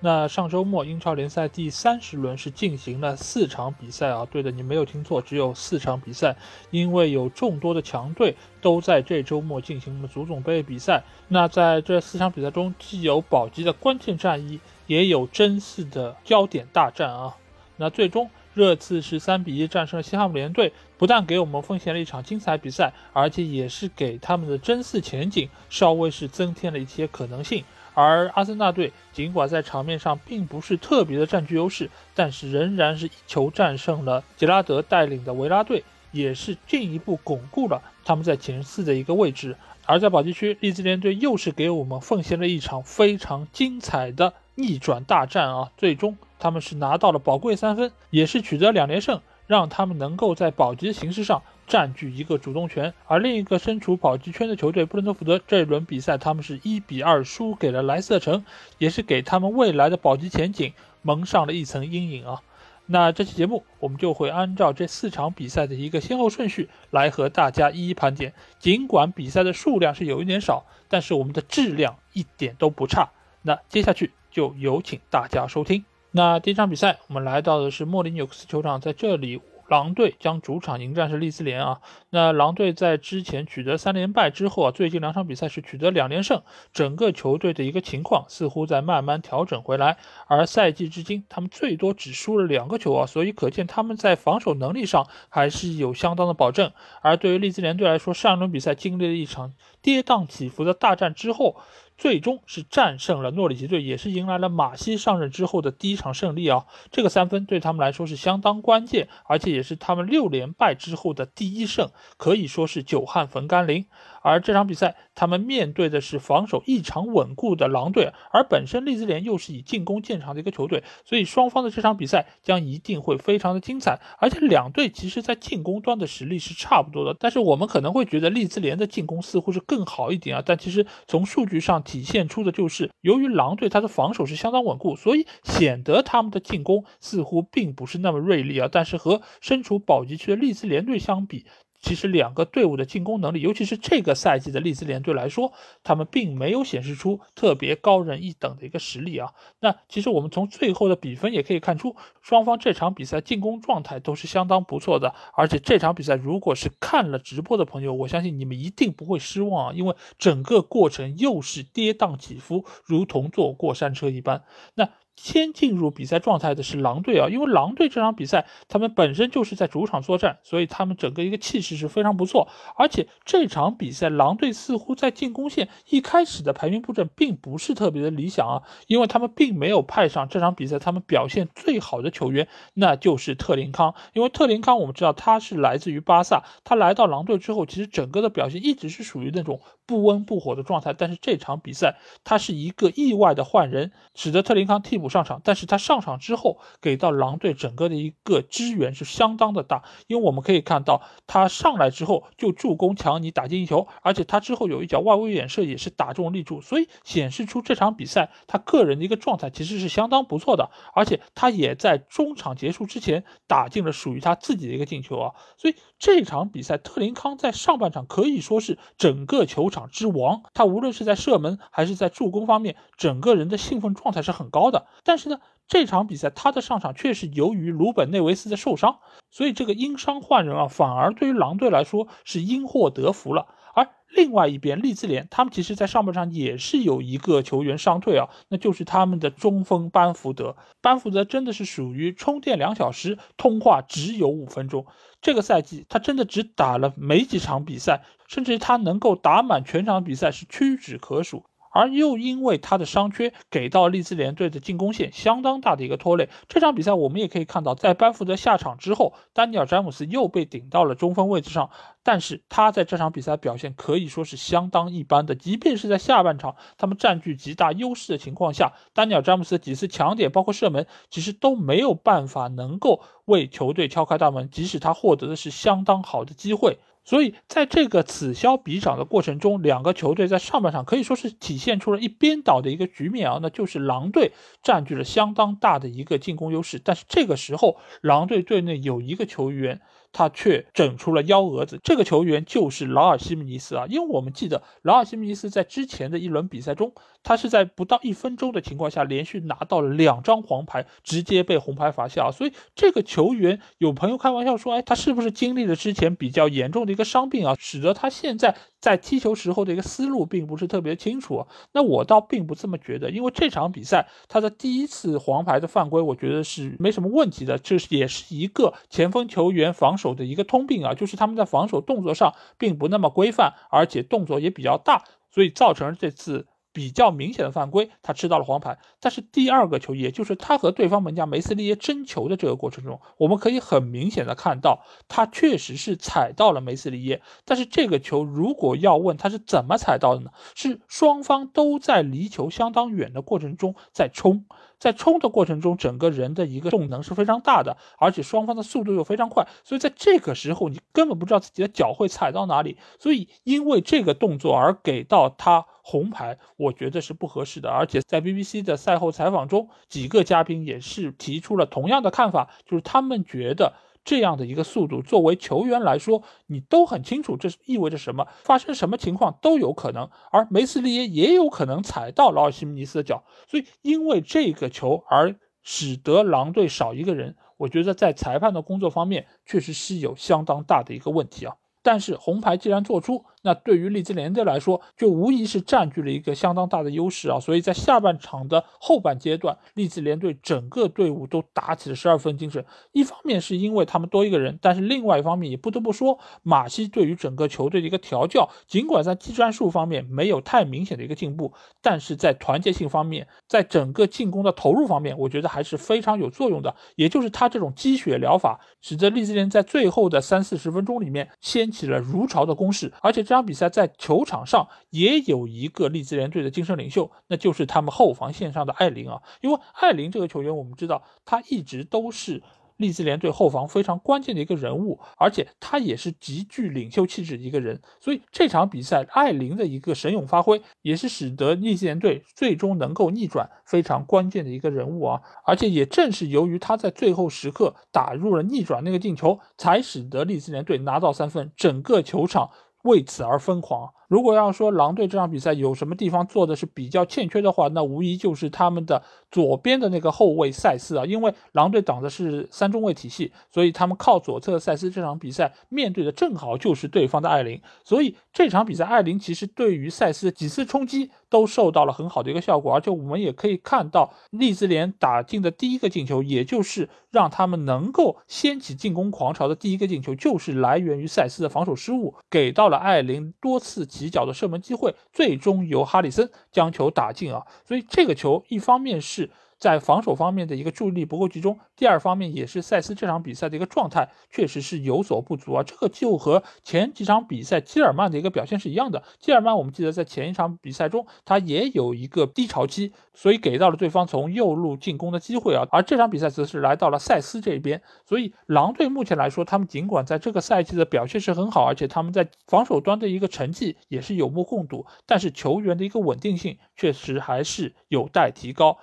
那上周末英超联赛第三十轮是进行了四场比赛啊，对的，你没有听错，只有四场比赛，因为有众多的强队都在这周末进行了足总杯比赛。那在这四场比赛中，既有保级的关键战役，也有争四的焦点大战啊。那最终热刺是三比一战胜了西汉姆联队，不但给我们奉献了一场精彩比赛，而且也是给他们的争四前景稍微是增添了一些可能性。而阿森纳队尽管在场面上并不是特别的占据优势，但是仍然是一球战胜了杰拉德带领的维拉队，也是进一步巩固了他们在前四的一个位置。而在保级区，利兹联队又是给我们奉献了一场非常精彩的逆转大战啊！最终他们是拿到了宝贵三分，也是取得两连胜，让他们能够在保级的形势上。占据一个主动权，而另一个身处保级圈的球队布伦特福德这一轮比赛，他们是一比二输给了莱斯特城，也是给他们未来的保级前景蒙上了一层阴影啊。那这期节目我们就会按照这四场比赛的一个先后顺序来和大家一一盘点。尽管比赛的数量是有一点少，但是我们的质量一点都不差。那接下去就有请大家收听。那第一场比赛，我们来到的是莫里纽克斯球场，在这里。狼队将主场迎战是利兹联啊，那狼队在之前取得三连败之后啊，最近两场比赛是取得两连胜，整个球队的一个情况似乎在慢慢调整回来。而赛季至今，他们最多只输了两个球啊，所以可见他们在防守能力上还是有相当的保证。而对于利兹联队来说，上一轮比赛经历了一场跌宕起伏的大战之后。最终是战胜了诺里奇队，也是迎来了马西上任之后的第一场胜利啊！这个三分对他们来说是相当关键，而且也是他们六连败之后的第一胜，可以说是久旱逢甘霖。而这场比赛，他们面对的是防守异常稳固的狼队，而本身利兹联又是以进攻见长的一个球队，所以双方的这场比赛将一定会非常的精彩。而且两队其实在进攻端的实力是差不多的，但是我们可能会觉得利兹联的进攻似乎是更好一点啊，但其实从数据上体现出的就是，由于狼队他的防守是相当稳固，所以显得他们的进攻似乎并不是那么锐利啊。但是和身处保级区的利兹联队相比，其实两个队伍的进攻能力，尤其是这个赛季的利兹联队来说，他们并没有显示出特别高人一等的一个实力啊。那其实我们从最后的比分也可以看出，双方这场比赛进攻状态都是相当不错的。而且这场比赛如果是看了直播的朋友，我相信你们一定不会失望啊，因为整个过程又是跌宕起伏，如同坐过山车一般。那。先进入比赛状态的是狼队啊，因为狼队这场比赛他们本身就是在主场作战，所以他们整个一个气势是非常不错。而且这场比赛狼队似乎在进攻线一开始的排兵布阵并不是特别的理想啊，因为他们并没有派上这场比赛他们表现最好的球员，那就是特林康。因为特林康我们知道他是来自于巴萨，他来到狼队之后，其实整个的表现一直是属于那种不温不火的状态。但是这场比赛他是一个意外的换人，使得特林康替补。上场，但是他上场之后给到狼队整个的一个支援是相当的大，因为我们可以看到他上来之后就助攻强尼打进一球，而且他之后有一脚外围远射也是打中立柱，所以显示出这场比赛他个人的一个状态其实是相当不错的，而且他也在中场结束之前打进了属于他自己的一个进球啊，所以这场比赛特林康在上半场可以说是整个球场之王，他无论是在射门还是在助攻方面，整个人的兴奋状态是很高的。但是呢，这场比赛他的上场却是由于鲁本内维斯的受伤，所以这个因伤换人啊，反而对于狼队来说是因祸得福了。而另外一边，利兹联他们其实在上半场也是有一个球员伤退啊，那就是他们的中锋班福德。班福德真的是属于充电两小时，通话只有五分钟。这个赛季他真的只打了没几场比赛，甚至他能够打满全场比赛是屈指可数。而又因为他的伤缺，给到利兹联队的进攻线相当大的一个拖累。这场比赛我们也可以看到，在班福德下场之后，丹尼尔詹姆斯又被顶到了中锋位置上，但是他在这场比赛表现可以说是相当一般的。即便是在下半场他们占据极大优势的情况下，丹尼尔詹姆斯几次抢点包括射门，其实都没有办法能够为球队敲开大门，即使他获得的是相当好的机会。所以，在这个此消彼长的过程中，两个球队在上半场可以说是体现出了一边倒的一个局面啊，那就是狼队占据了相当大的一个进攻优势。但是这个时候，狼队队内有一个球员。他却整出了幺蛾子，这个球员就是劳尔西姆尼斯啊，因为我们记得劳尔西姆尼斯在之前的一轮比赛中，他是在不到一分钟的情况下连续拿到了两张黄牌，直接被红牌罚下。所以这个球员有朋友开玩笑说，哎，他是不是经历了之前比较严重的一个伤病啊，使得他现在在踢球时候的一个思路并不是特别清楚？那我倒并不这么觉得，因为这场比赛他的第一次黄牌的犯规，我觉得是没什么问题的，这是也是一个前锋球员防。守的一个通病啊，就是他们在防守动作上并不那么规范，而且动作也比较大，所以造成了这次比较明显的犯规，他吃到了黄牌。但是第二个球，也就是他和对方门将梅斯利耶争球的这个过程中，我们可以很明显的看到，他确实是踩到了梅斯利耶。但是这个球如果要问他是怎么踩到的呢？是双方都在离球相当远的过程中在冲。在冲的过程中，整个人的一个动能是非常大的，而且双方的速度又非常快，所以在这个时候你根本不知道自己的脚会踩到哪里，所以因为这个动作而给到他红牌，我觉得是不合适的。而且在 BBC 的赛后采访中，几个嘉宾也是提出了同样的看法，就是他们觉得。这样的一个速度，作为球员来说，你都很清楚，这意味着什么，发生什么情况都有可能。而梅斯利耶也有可能踩到劳尔西姆尼斯的脚，所以因为这个球而使得狼队少一个人，我觉得在裁判的工作方面确实是有相当大的一个问题啊。但是红牌既然做出，那对于利兹联队来说，就无疑是占据了一个相当大的优势啊。所以在下半场的后半阶段，利兹联队整个队伍都打起了十二分精神。一方面是因为他们多一个人，但是另外一方面也不得不说，马西对于整个球队的一个调教，尽管在技战术方面没有太明显的一个进步，但是在团结性方面，在整个进攻的投入方面，我觉得还是非常有作用的。也就是他这种积雪疗法，使得利兹联在最后的三四十分钟里面掀起了如潮的攻势，而且这场比赛在球场上也有一个利兹联队的精神领袖，那就是他们后防线上的艾琳啊。因为艾琳这个球员，我们知道他一直都是利兹联队后防非常关键的一个人物，而且他也是极具领袖气质的一个人。所以这场比赛艾琳的一个神勇发挥，也是使得利兹联队最终能够逆转非常关键的一个人物啊。而且也正是由于他在最后时刻打入了逆转那个进球，才使得利兹联队拿到三分，整个球场。为此而疯狂。如果要说狼队这场比赛有什么地方做的是比较欠缺的话，那无疑就是他们的左边的那个后卫塞斯啊。因为狼队挡的是三中卫体系，所以他们靠左侧塞斯这场比赛面对的正好就是对方的艾琳。所以这场比赛艾琳其实对于塞斯几次冲击都受到了很好的一个效果。而且我们也可以看到利兹联打进的第一个进球，也就是让他们能够掀起进攻狂潮的第一个进球，就是来源于塞斯的防守失误，给到了艾琳多次。起脚的射门机会，最终由哈里森将球打进啊！所以这个球一方面是。在防守方面的一个注意力不够集中，第二方面也是塞斯这场比赛的一个状态确实是有所不足啊。这个就和前几场比赛基尔曼的一个表现是一样的。基尔曼我们记得在前一场比赛中，他也有一个低潮期，所以给到了对方从右路进攻的机会啊。而这场比赛则是来到了塞斯这边，所以狼队目前来说，他们尽管在这个赛季的表现是很好，而且他们在防守端的一个成绩也是有目共睹，但是球员的一个稳定性确实还是有待提高。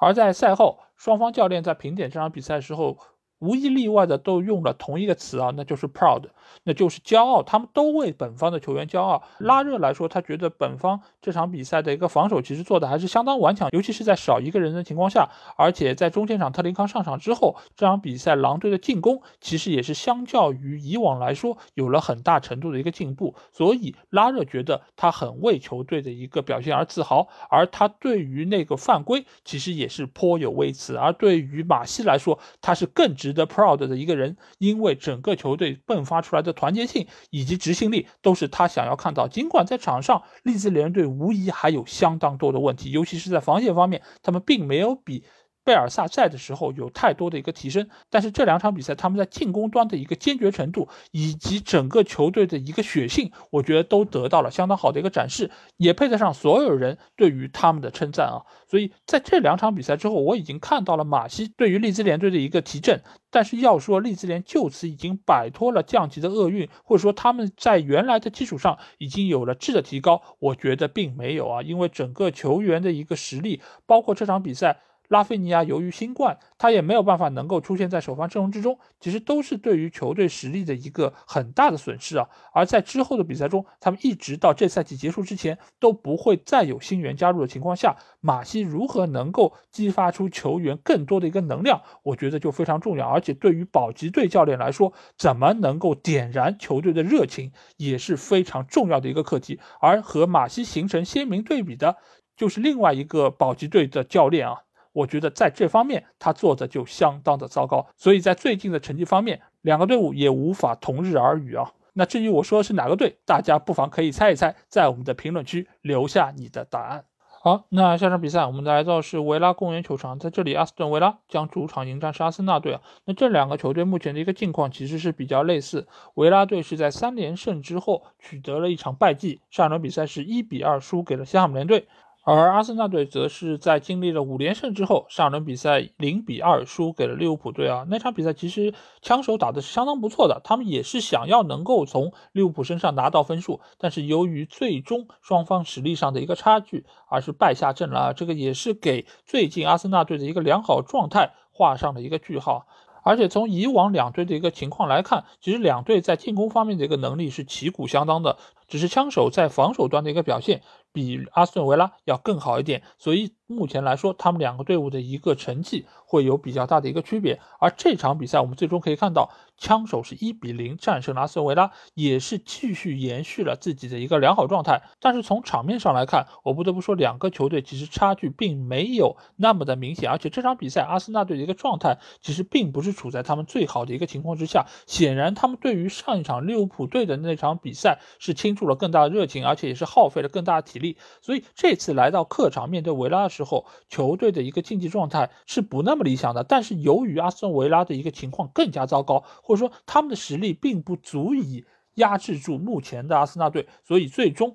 而在赛后，双方教练在评点这场比赛的时候。无一例外的都用了同一个词啊，那就是 proud，那就是骄傲。他们都为本方的球员骄傲。拉热来说，他觉得本方这场比赛的一个防守其实做的还是相当顽强，尤其是在少一个人的情况下，而且在中前场特林康上场之后，这场比赛狼队的进攻其实也是相较于以往来说有了很大程度的一个进步。所以拉热觉得他很为球队的一个表现而自豪，而他对于那个犯规其实也是颇有微词。而对于马西来说，他是更值。值得 proud 的一个人，因为整个球队迸发出来的团结性以及执行力都是他想要看到。尽管在场上，利兹联队无疑还有相当多的问题，尤其是在防线方面，他们并没有比。贝尔萨在的时候有太多的一个提升，但是这两场比赛他们在进攻端的一个坚决程度以及整个球队的一个血性，我觉得都得到了相当好的一个展示，也配得上所有人对于他们的称赞啊。所以在这两场比赛之后，我已经看到了马西对于利兹联队的一个提振。但是要说利兹联就此已经摆脱了降级的厄运，或者说他们在原来的基础上已经有了质的提高，我觉得并没有啊，因为整个球员的一个实力，包括这场比赛。拉菲尼亚由于新冠，他也没有办法能够出现在首发阵容之中，其实都是对于球队实力的一个很大的损失啊。而在之后的比赛中，他们一直到这赛季结束之前都不会再有新援加入的情况下，马西如何能够激发出球员更多的一个能量，我觉得就非常重要。而且对于保级队教练来说，怎么能够点燃球队的热情也是非常重要的一个课题。而和马西形成鲜明对比的，就是另外一个保级队的教练啊。我觉得在这方面他做的就相当的糟糕，所以在最近的成绩方面，两个队伍也无法同日而语啊。那至于我说的是哪个队，大家不妨可以猜一猜，在我们的评论区留下你的答案。好，那下场比赛我们来到是维拉公园球场，在这里阿斯顿维拉将主场迎战是阿森纳队啊。那这两个球队目前的一个境况其实是比较类似，维拉队是在三连胜之后取得了一场败绩，上一轮比赛是一比二输给了西汉姆联队。而阿森纳队则是在经历了五连胜之后，上轮比赛零比二输给了利物浦队啊。那场比赛其实枪手打的是相当不错的，他们也是想要能够从利物浦身上拿到分数，但是由于最终双方实力上的一个差距，而是败下阵了。这个也是给最近阿森纳队的一个良好状态画上了一个句号。而且从以往两队的一个情况来看，其实两队在进攻方面的一个能力是旗鼓相当的，只是枪手在防守端的一个表现。比阿斯顿维拉要更好一点，所以目前来说，他们两个队伍的一个成绩会有比较大的一个区别。而这场比赛，我们最终可以看到，枪手是一比零战胜了阿斯维拉，也是继续延续了自己的一个良好状态。但是从场面上来看，我不得不说，两个球队其实差距并没有那么的明显。而且这场比赛，阿森纳队的一个状态其实并不是处在他们最好的一个情况之下。显然，他们对于上一场利物浦队的那场比赛是倾注了更大的热情，而且也是耗费了更大的体力。所以这次来到客场面对维拉的时之后，球队的一个竞技状态是不那么理想的。但是由于阿斯顿维拉的一个情况更加糟糕，或者说他们的实力并不足以压制住目前的阿森纳队，所以最终。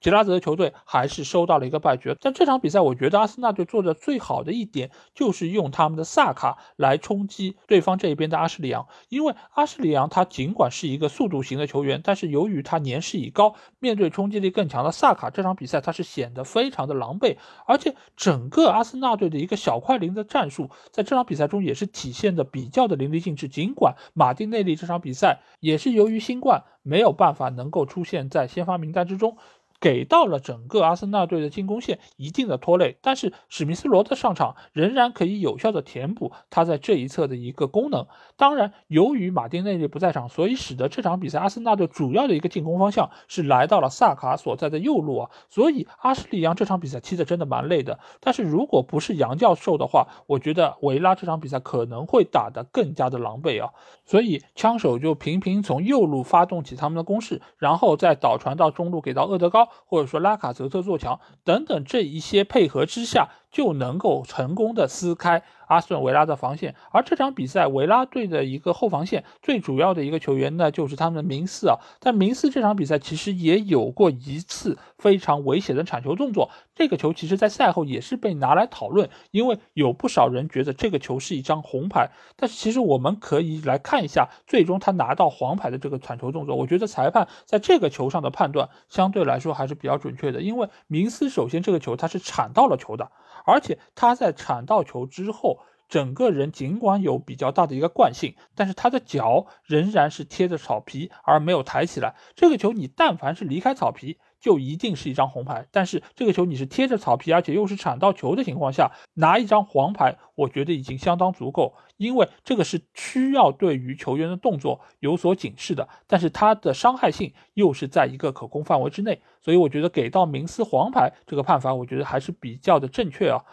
吉拉泽的球队还是收到了一个败局，但这场比赛我觉得阿森纳队做的最好的一点就是用他们的萨卡来冲击对方这一边的阿什利杨，因为阿什利杨他尽管是一个速度型的球员，但是由于他年事已高，面对冲击力更强的萨卡，这场比赛他是显得非常的狼狈，而且整个阿森纳队的一个小快灵的战术在这场比赛中也是体现的比较的淋漓尽致，尽管马丁内利这场比赛也是由于新冠没有办法能够出现在先发名单之中。给到了整个阿森纳队的进攻线一定的拖累，但是史密斯罗的上场仍然可以有效的填补他在这一侧的一个功能。当然，由于马丁内利不在场，所以使得这场比赛阿森纳队主要的一个进攻方向是来到了萨卡所在的右路啊。所以阿什利杨这场比赛踢的真的蛮累的。但是如果不是杨教授的话，我觉得维拉这场比赛可能会打得更加的狼狈啊。所以枪手就频频从右路发动起他们的攻势，然后再导传到中路给到厄德高。或者说拉卡泽特做强等等这一些配合之下。就能够成功的撕开阿斯顿维拉的防线，而这场比赛维拉队的一个后防线最主要的一个球员呢，就是他们的明斯啊。但明斯这场比赛其实也有过一次非常危险的铲球动作，这个球其实在赛后也是被拿来讨论，因为有不少人觉得这个球是一张红牌。但是其实我们可以来看一下最终他拿到黄牌的这个铲球动作，我觉得裁判在这个球上的判断相对来说还是比较准确的，因为明斯首先这个球他是铲到了球的。而且他在铲到球之后，整个人尽管有比较大的一个惯性，但是他的脚仍然是贴着草皮，而没有抬起来。这个球你但凡是离开草皮，就一定是一张红牌。但是这个球你是贴着草皮，而且又是铲到球的情况下，拿一张黄牌，我觉得已经相当足够，因为这个是需要对于球员的动作有所警示的。但是它的伤害性又是在一个可控范围之内。所以我觉得给到明斯黄牌这个判罚，我觉得还是比较的正确啊。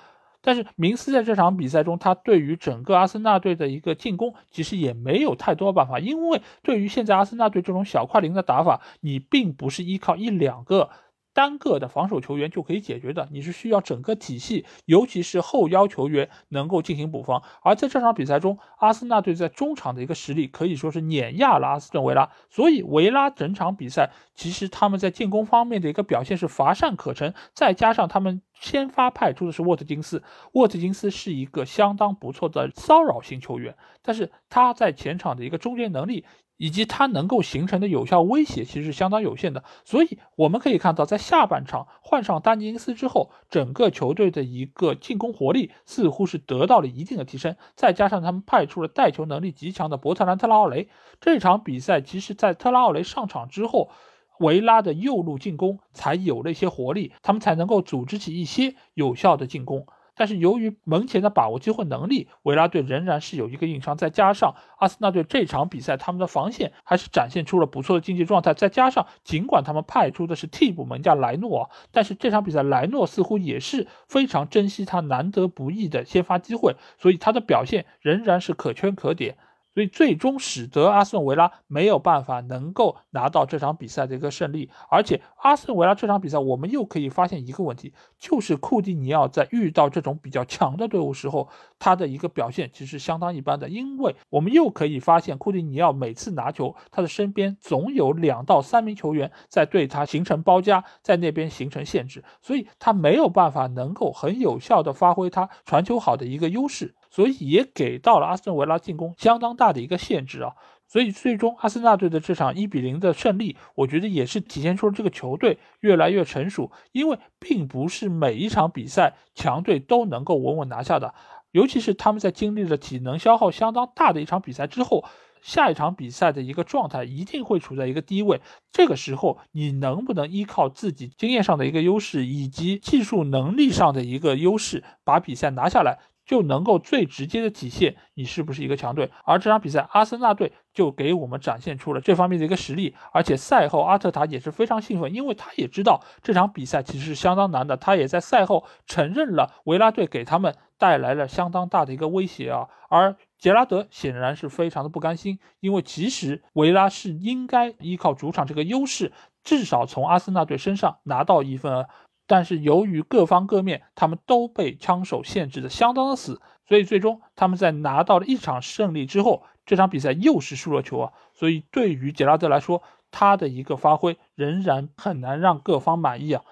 但是明斯在这场比赛中，他对于整个阿森纳队的一个进攻，其实也没有太多办法，因为对于现在阿森纳队这种小快灵的打法，你并不是依靠一两个。单个的防守球员就可以解决的，你是需要整个体系，尤其是后腰球员能够进行补防。而在这场比赛中，阿森纳队在中场的一个实力可以说是碾压了阿斯顿维拉，所以维拉整场比赛其实他们在进攻方面的一个表现是乏善可陈，再加上他们先发派出的是沃特金斯，沃特金斯是一个相当不错的骚扰型球员，但是他在前场的一个终结能力。以及他能够形成的有效威胁其实是相当有限的，所以我们可以看到，在下半场换上丹尼斯之后，整个球队的一个进攻活力似乎是得到了一定的提升。再加上他们派出了带球能力极强的伯特兰特拉奥雷，这场比赛其实，在特拉奥雷上场之后，维拉的右路进攻才有了一些活力，他们才能够组织起一些有效的进攻。但是由于门前的把握机会能力，维拉队仍然是有一个硬伤。再加上阿森纳队这场比赛，他们的防线还是展现出了不错的竞技状态。再加上尽管他们派出的是替补门将莱诺，但是这场比赛莱诺似乎也是非常珍惜他难得不易的先发机会，所以他的表现仍然是可圈可点。所以最终使得阿斯顿维拉没有办法能够拿到这场比赛的一个胜利，而且阿斯顿维拉这场比赛我们又可以发现一个问题，就是库蒂尼奥在遇到这种比较强的队伍时候，他的一个表现其实相当一般的，因为我们又可以发现库蒂尼奥每次拿球，他的身边总有两到三名球员在对他形成包夹，在那边形成限制，所以他没有办法能够很有效的发挥他传球好的一个优势。所以也给到了阿斯顿维拉进攻相当大的一个限制啊，所以最终阿森纳队的这场一比零的胜利，我觉得也是体现出了这个球队越来越成熟，因为并不是每一场比赛强队都能够稳稳拿下的，尤其是他们在经历了体能消耗相当大的一场比赛之后，下一场比赛的一个状态一定会处在一个低位，这个时候你能不能依靠自己经验上的一个优势以及技术能力上的一个优势把比赛拿下来？就能够最直接的体现你是不是一个强队，而这场比赛阿森纳队就给我们展现出了这方面的一个实力，而且赛后阿特塔也是非常兴奋，因为他也知道这场比赛其实是相当难的，他也在赛后承认了维拉队给他们带来了相当大的一个威胁啊，而杰拉德显然是非常的不甘心，因为其实维拉是应该依靠主场这个优势，至少从阿森纳队身上拿到一份。但是由于各方各面，他们都被枪手限制的相当的死，所以最终他们在拿到了一场胜利之后，这场比赛又是输了球啊！所以对于杰拉德来说，他的一个发挥仍然很难让各方满意啊。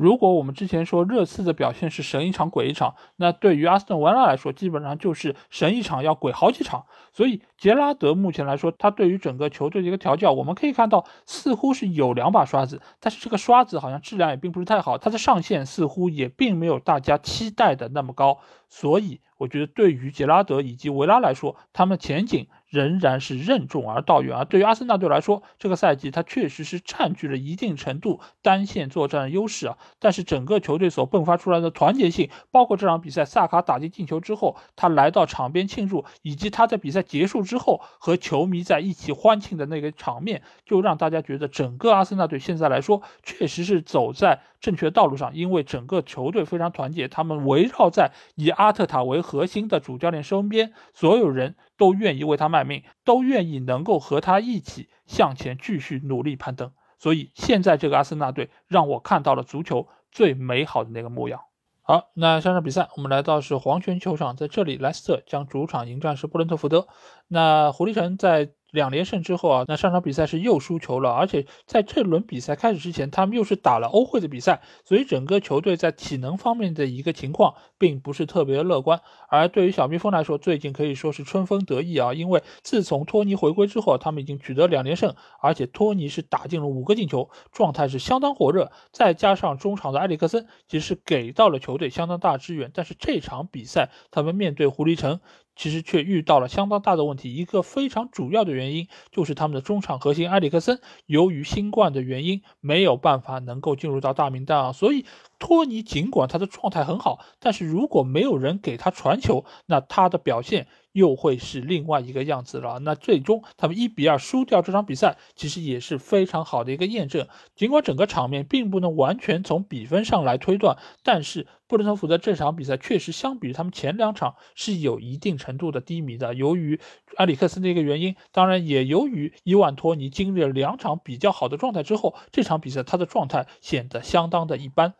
如果我们之前说热刺的表现是神一场鬼一场，那对于阿斯顿维拉来说，基本上就是神一场要鬼好几场。所以杰拉德目前来说，他对于整个球队的一个调教，我们可以看到似乎是有两把刷子，但是这个刷子好像质量也并不是太好，它的上限似乎也并没有大家期待的那么高。所以我觉得对于杰拉德以及维拉来说，他们前景。仍然是任重而道远啊！对于阿森纳队来说，这个赛季他确实是占据了一定程度单线作战的优势啊。但是整个球队所迸发出来的团结性，包括这场比赛萨卡打进进球之后，他来到场边庆祝，以及他在比赛结束之后和球迷在一起欢庆的那个场面，就让大家觉得整个阿森纳队现在来说确实是走在正确的道路上。因为整个球队非常团结，他们围绕在以阿特塔为核心的主教练身边，所有人。都愿意为他卖命，都愿意能够和他一起向前继续努力攀登。所以现在这个阿森纳队让我看到了足球最美好的那个模样。好，那上场比赛我们来到是黄泉球场，在这里莱斯特将主场迎战是布伦特福德。那胡立成在。两连胜之后啊，那上场比赛是又输球了，而且在这轮比赛开始之前，他们又是打了欧会的比赛，所以整个球队在体能方面的一个情况并不是特别乐观。而对于小蜜蜂来说，最近可以说是春风得意啊，因为自从托尼回归之后，他们已经取得两连胜，而且托尼是打进了五个进球，状态是相当火热。再加上中场的埃里克森，其实给到了球队相当大支援。但是这场比赛，他们面对狐狸城。其实却遇到了相当大的问题，一个非常主要的原因就是他们的中场核心埃里克森由于新冠的原因没有办法能够进入到大名单啊，所以托尼尽管他的状态很好，但是如果没有人给他传球，那他的表现。又会是另外一个样子了。那最终他们一比二输掉这场比赛，其实也是非常好的一个验证。尽管整个场面并不能完全从比分上来推断，但是布伦特福德这场比赛确实相比于他们前两场是有一定程度的低迷的。由于埃里克森的一个原因，当然也由于伊万托尼经历了两场比较好的状态之后，这场比赛他的状态显得相当的一般。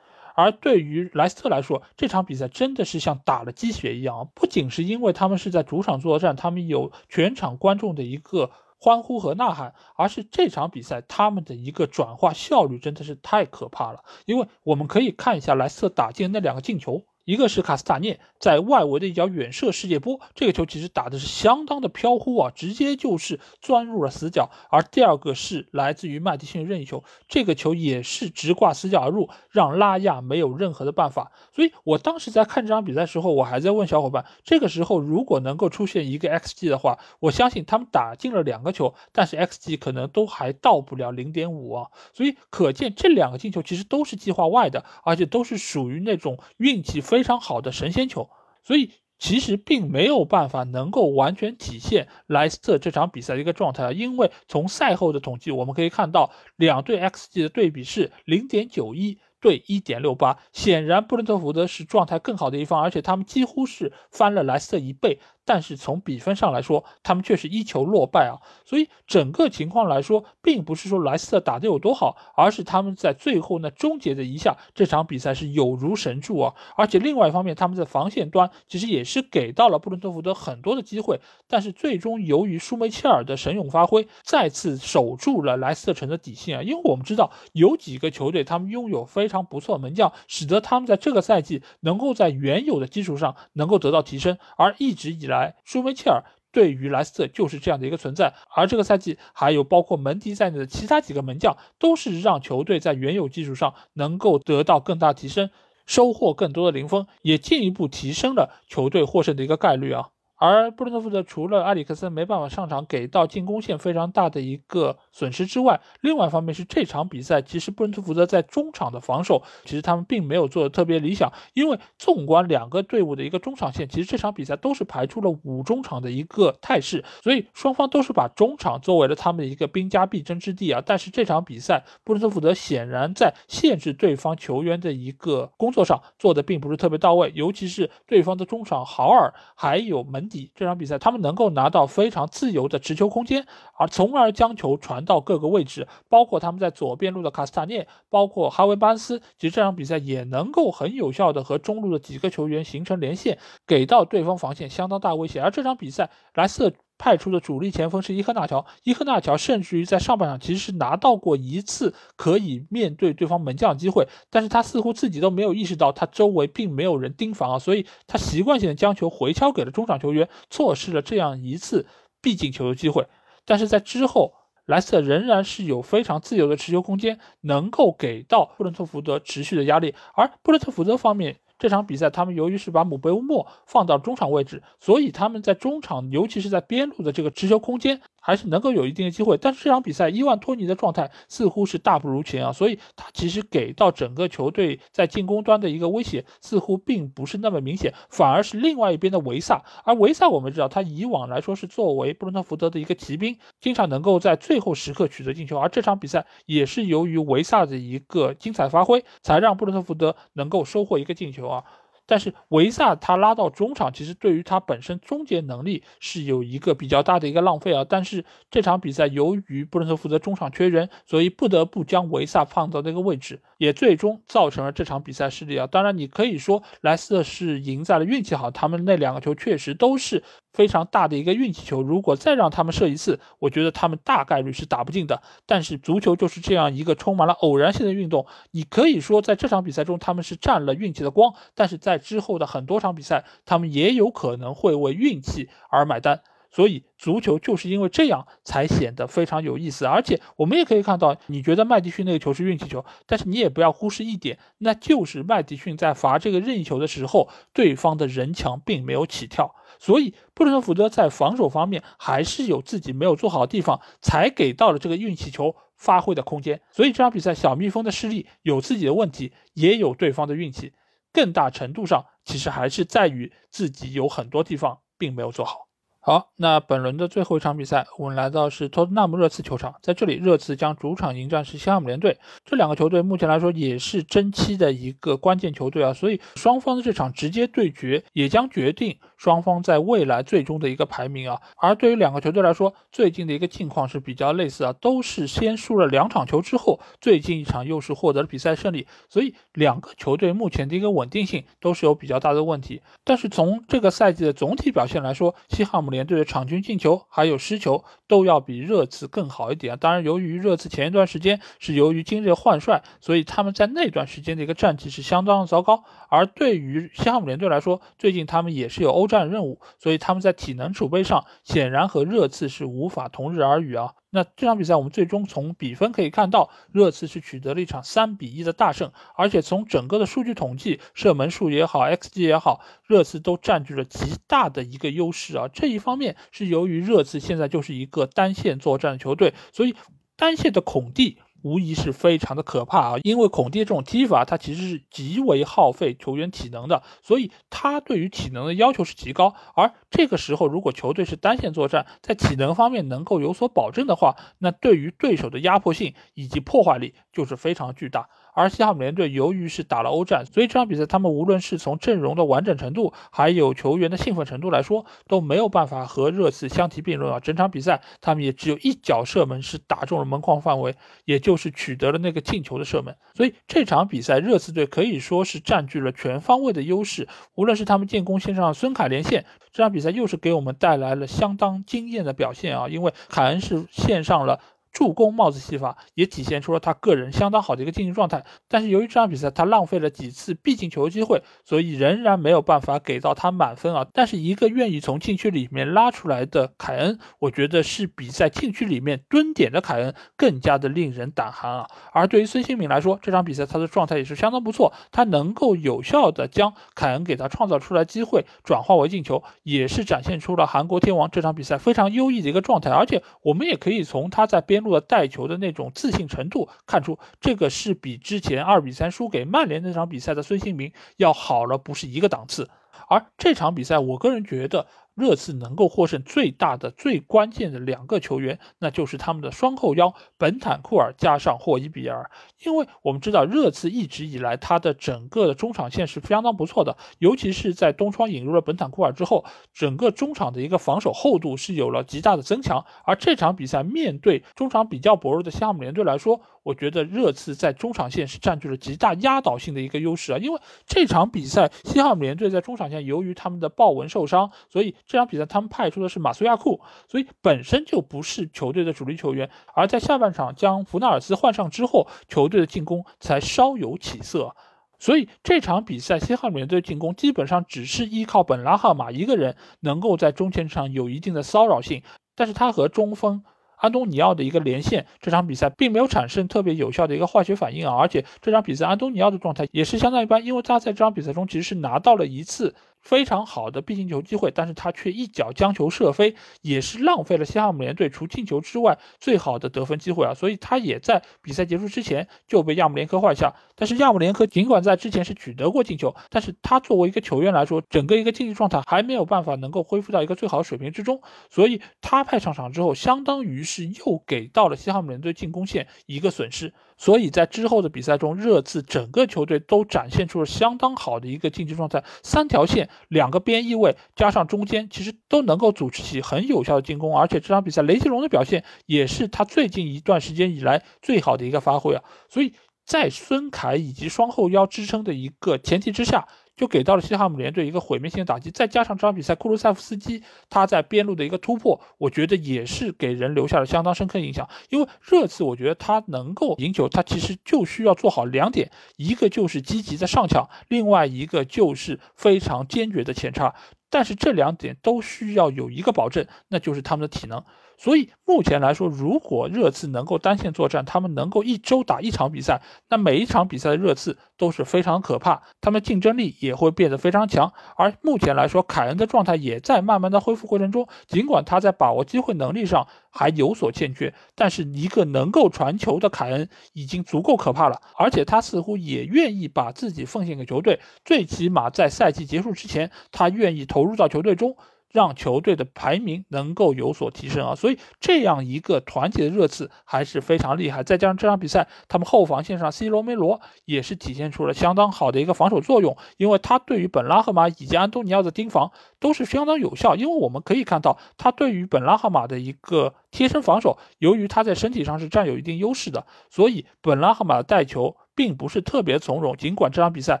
而对于莱斯特来说，这场比赛真的是像打了鸡血一样。不仅是因为他们是在主场作战，他们有全场观众的一个欢呼和呐喊，而是这场比赛他们的一个转化效率真的是太可怕了。因为我们可以看一下莱斯特打进那两个进球。一个是卡斯塔涅在外围的一脚远射世界波，这个球其实打的是相当的飘忽啊，直接就是钻入了死角。而第二个是来自于麦迪逊任意球，这个球也是直挂死角而入，让拉亚没有任何的办法。所以我当时在看这场比赛时候，我还在问小伙伴，这个时候如果能够出现一个 xg 的话，我相信他们打进了两个球，但是 xg 可能都还到不了零点五啊。所以可见这两个进球其实都是计划外的，而且都是属于那种运气非。常好的神仙球，所以其实并没有办法能够完全体现莱斯特这场比赛的一个状态啊，因为从赛后的统计我们可以看到，两队 xg 的对比是零点九一对一点六八，显然布伦特福德是状态更好的一方，而且他们几乎是翻了莱斯特一倍。但是从比分上来说，他们却是一球落败啊，所以整个情况来说，并不是说莱斯特打得有多好，而是他们在最后那终结的一下，这场比赛是有如神助啊。而且另外一方面，他们在防线端其实也是给到了布伦特福德很多的机会，但是最终由于舒梅切尔的神勇发挥，再次守住了莱斯特城的底线啊。因为我们知道有几个球队他们拥有非常不错的门将，使得他们在这个赛季能够在原有的基础上能够得到提升，而一直以来。舒梅切尔对于莱斯特就是这样的一个存在，而这个赛季还有包括门迪在内的其他几个门将，都是让球队在原有基础上能够得到更大提升，收获更多的零封，也进一步提升了球队获胜的一个概率啊。而布伦特福德除了埃里克森没办法上场，给到进攻线非常大的一个损失之外，另外一方面是这场比赛其实布伦特福德在中场的防守，其实他们并没有做的特别理想。因为纵观两个队伍的一个中场线，其实这场比赛都是排出了五中场的一个态势，所以双方都是把中场作为了他们的一个兵家必争之地啊。但是这场比赛布伦特福德显然在限制对方球员的一个工作上做的并不是特别到位，尤其是对方的中场豪尔还有门。这场比赛，他们能够拿到非常自由的持球空间，而从而将球传到各个位置，包括他们在左边路的卡斯塔涅，包括哈维巴斯，其实这场比赛也能够很有效的和中路的几个球员形成连线，给到对方防线相当大威胁。而这场比赛，莱斯特。派出的主力前锋是伊赫纳乔，伊赫纳乔甚至于在上半场其实是拿到过一次可以面对对方门将的机会，但是他似乎自己都没有意识到他周围并没有人盯防啊，所以他习惯性的将球回敲给了中场球员，错失了这样一次必进球的机会。但是在之后，莱斯特仍然是有非常自由的持球空间，能够给到布伦特福德持续的压力，而布伦特福德方面。这场比赛，他们由于是把姆贝乌莫放到中场位置，所以他们在中场，尤其是在边路的这个持球空间。还是能够有一定的机会，但是这场比赛伊万托尼的状态似乎是大不如前啊，所以他其实给到整个球队在进攻端的一个威胁似乎并不是那么明显，反而是另外一边的维萨。而维萨我们知道，他以往来说是作为布伦特福德的一个骑兵，经常能够在最后时刻取得进球，而这场比赛也是由于维萨的一个精彩发挥，才让布伦特福德能够收获一个进球啊。但是维萨他拉到中场，其实对于他本身终结能力是有一个比较大的一个浪费啊。但是这场比赛由于布伦特福德中场缺人，所以不得不将维萨放到那个位置，也最终造成了这场比赛失利啊。当然，你可以说莱斯特是赢在了运气好，他们那两个球确实都是。非常大的一个运气球，如果再让他们射一次，我觉得他们大概率是打不进的。但是足球就是这样一个充满了偶然性的运动，你可以说在这场比赛中他们是占了运气的光，但是在之后的很多场比赛，他们也有可能会为运气而买单。所以足球就是因为这样才显得非常有意思，而且我们也可以看到，你觉得麦迪逊那个球是运气球，但是你也不要忽视一点，那就是麦迪逊在罚这个任意球的时候，对方的人墙并没有起跳，所以布伦特福德在防守方面还是有自己没有做好的地方，才给到了这个运气球。发挥的空间。所以这场比赛，小蜜蜂的失利有自己的问题，也有对方的运气，更大程度上其实还是在于自己有很多地方并没有做好。好，那本轮的最后一场比赛，我们来到是托特纳姆热刺球场，在这里，热刺将主场迎战是西汉姆联队。这两个球队目前来说也是争七的一个关键球队啊，所以双方的这场直接对决也将决定双方在未来最终的一个排名啊。而对于两个球队来说，最近的一个境况是比较类似啊，都是先输了两场球之后，最近一场又是获得了比赛胜利，所以两个球队目前的一个稳定性都是有比较大的问题。但是从这个赛季的总体表现来说，西汉姆。联队的场均进球还有失球都要比热刺更好一点。当然，由于热刺前一段时间是由于今日换帅，所以他们在那段时间的一个战绩是相当的糟糕。而对于西汉姆联队来说，最近他们也是有欧战任务，所以他们在体能储备上显然和热刺是无法同日而语啊。那这场比赛我们最终从比分可以看到，热刺是取得了一场三比一的大胜，而且从整个的数据统计，射门数也好，xG 也好，热刺都占据了极大的一个优势啊。这一方面是由于热刺现在就是一个单线作战的球队，所以单线的孔蒂。无疑是非常的可怕啊！因为孔蒂这种踢法，他其实是极为耗费球员体能的，所以他对于体能的要求是极高。而这个时候，如果球队是单线作战，在体能方面能够有所保证的话，那对于对手的压迫性以及破坏力就是非常巨大。而西汉姆联队由于是打了欧战，所以这场比赛他们无论是从阵容的完整程度，还有球员的兴奋程度来说，都没有办法和热刺相提并论啊！整场比赛他们也只有一脚射门是打中了门框范围，也就是取得了那个进球的射门。所以这场比赛热刺队可以说是占据了全方位的优势，无论是他们建功线上孙凯连线，这场比赛又是给我们带来了相当惊艳的表现啊！因为凯恩是线上了。助攻帽子戏法也体现出了他个人相当好的一个竞技状态，但是由于这场比赛他浪费了几次必进球机会，所以仍然没有办法给到他满分啊。但是一个愿意从禁区里面拉出来的凯恩，我觉得是比在禁区里面蹲点的凯恩更加的令人胆寒啊。而对于孙兴民来说，这场比赛他的状态也是相当不错，他能够有效的将凯恩给他创造出来机会转化为进球，也是展现出了韩国天王这场比赛非常优异的一个状态。而且我们也可以从他在边。带球的那种自信程度，看出这个是比之前二比三输给曼联那场比赛的孙兴民要好了，不是一个档次。而这场比赛，我个人觉得。热刺能够获胜最大的、最关键的两个球员，那就是他们的双后腰本坦库尔加上霍伊比尔。因为我们知道热刺一直以来他的整个的中场线是相当不错的，尤其是在东窗引入了本坦库尔之后，整个中场的一个防守厚度是有了极大的增强。而这场比赛面对中场比较薄弱的西汉姆联队来说，我觉得热刺在中场线是占据了极大压倒性的一个优势啊。因为这场比赛西汉姆联队在中场线由于他们的鲍文受伤，所以这场比赛他们派出的是马苏亚库，所以本身就不是球队的主力球员。而在下半场将弗纳尔斯换上之后，球队的进攻才稍有起色。所以这场比赛西汉姆联队进攻基本上只是依靠本拉赫马一个人能够在中前场有一定的骚扰性，但是他和中锋安东尼奥的一个连线，这场比赛并没有产生特别有效的一个化学反应啊。而且这场比赛安东尼奥的状态也是相当一般，因为他在这场比赛中其实是拿到了一次。非常好的必进球机会，但是他却一脚将球射飞，也是浪费了西汉姆联队除进球之外最好的得分机会啊！所以他也在比赛结束之前就被亚姆连科换下。但是亚姆连科尽管在之前是取得过进球，但是他作为一个球员来说，整个一个竞技状态还没有办法能够恢复到一个最好的水平之中，所以他派上场之后，相当于是又给到了西汉姆联队进攻线一个损失。所以在之后的比赛中，热刺整个球队都展现出了相当好的一个竞技状态，三条线、两个边翼位加上中间，其实都能够组织起很有效的进攻。而且这场比赛雷吉隆的表现也是他最近一段时间以来最好的一个发挥啊！所以在孙凯以及双后腰支撑的一个前提之下。就给到了西汉姆联队一个毁灭性的打击，再加上这场比赛库鲁塞夫斯基他在边路的一个突破，我觉得也是给人留下了相当深刻印象。因为热刺，我觉得他能够赢球，他其实就需要做好两点，一个就是积极的上抢，另外一个就是非常坚决的前插。但是这两点都需要有一个保证，那就是他们的体能。所以目前来说，如果热刺能够单线作战，他们能够一周打一场比赛，那每一场比赛的热刺都是非常可怕，他们竞争力也会变得非常强。而目前来说，凯恩的状态也在慢慢的恢复过程中，尽管他在把握机会能力上还有所欠缺，但是一个能够传球的凯恩已经足够可怕了，而且他似乎也愿意把自己奉献给球队，最起码在赛季结束之前，他愿意投入到球队中。让球队的排名能够有所提升啊，所以这样一个团结的热刺还是非常厉害。再加上这场比赛，他们后防线上 C 罗梅罗也是体现出了相当好的一个防守作用，因为他对于本拉赫马以及安东尼奥的盯防都是相当有效。因为我们可以看到，他对于本拉赫马的一个贴身防守，由于他在身体上是占有一定优势的，所以本拉赫马的带球并不是特别从容。尽管这场比赛。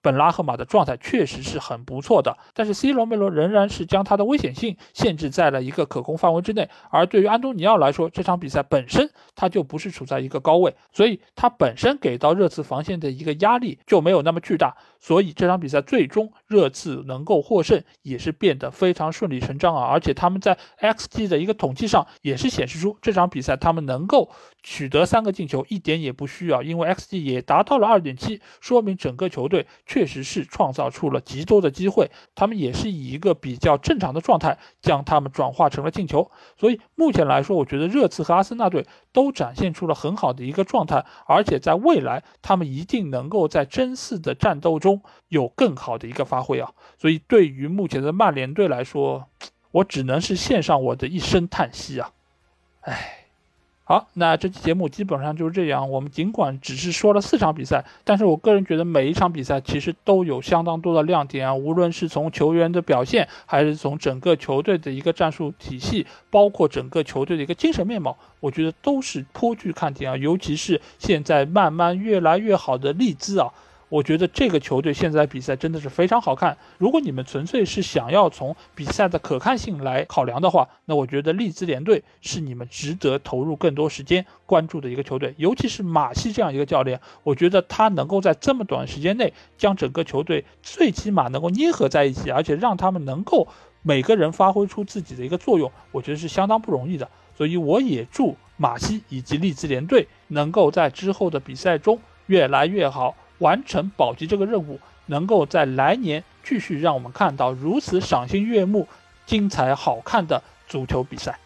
本拉赫马的状态确实是很不错的，但是 C 罗梅罗仍然是将他的危险性限制在了一个可控范围之内。而对于安东尼奥来说，这场比赛本身他就不是处在一个高位，所以他本身给到热刺防线的一个压力就没有那么巨大。所以这场比赛最终热刺能够获胜，也是变得非常顺理成章啊！而且他们在 XG 的一个统计上也是显示出这场比赛他们能够取得三个进球一点也不需要，因为 XG 也达到了二点七，说明整个球队确实是创造出了极多的机会，他们也是以一个比较正常的状态将他们转化成了进球。所以目前来说，我觉得热刺和阿森纳队都展现出了很好的一个状态，而且在未来他们一定能够在争四的战斗中。中有更好的一个发挥啊，所以对于目前的曼联队来说，我只能是献上我的一声叹息啊！哎，好，那这期节目基本上就是这样。我们尽管只是说了四场比赛，但是我个人觉得每一场比赛其实都有相当多的亮点啊，无论是从球员的表现，还是从整个球队的一个战术体系，包括整个球队的一个精神面貌，我觉得都是颇具看点啊。尤其是现在慢慢越来越好的利兹啊。我觉得这个球队现在比赛真的是非常好看。如果你们纯粹是想要从比赛的可看性来考量的话，那我觉得利兹联队是你们值得投入更多时间关注的一个球队。尤其是马西这样一个教练，我觉得他能够在这么短时间内将整个球队最起码能够捏合在一起，而且让他们能够每个人发挥出自己的一个作用，我觉得是相当不容易的。所以我也祝马西以及利兹联队能够在之后的比赛中越来越好。完成保级这个任务，能够在来年继续让我们看到如此赏心悦目、精彩好看的足球比赛。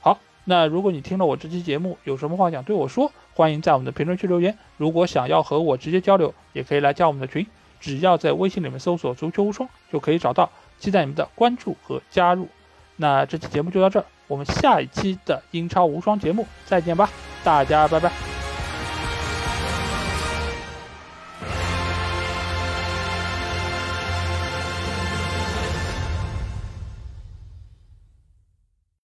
好，那如果你听了我这期节目，有什么话想对我说，欢迎在我们的评论区留言。如果想要和我直接交流，也可以来加我们的群，只要在微信里面搜索“足球无双”就可以找到。期待你们的关注和加入。那这期节目就到这儿，我们下一期的英超无双节目再见吧，大家拜拜。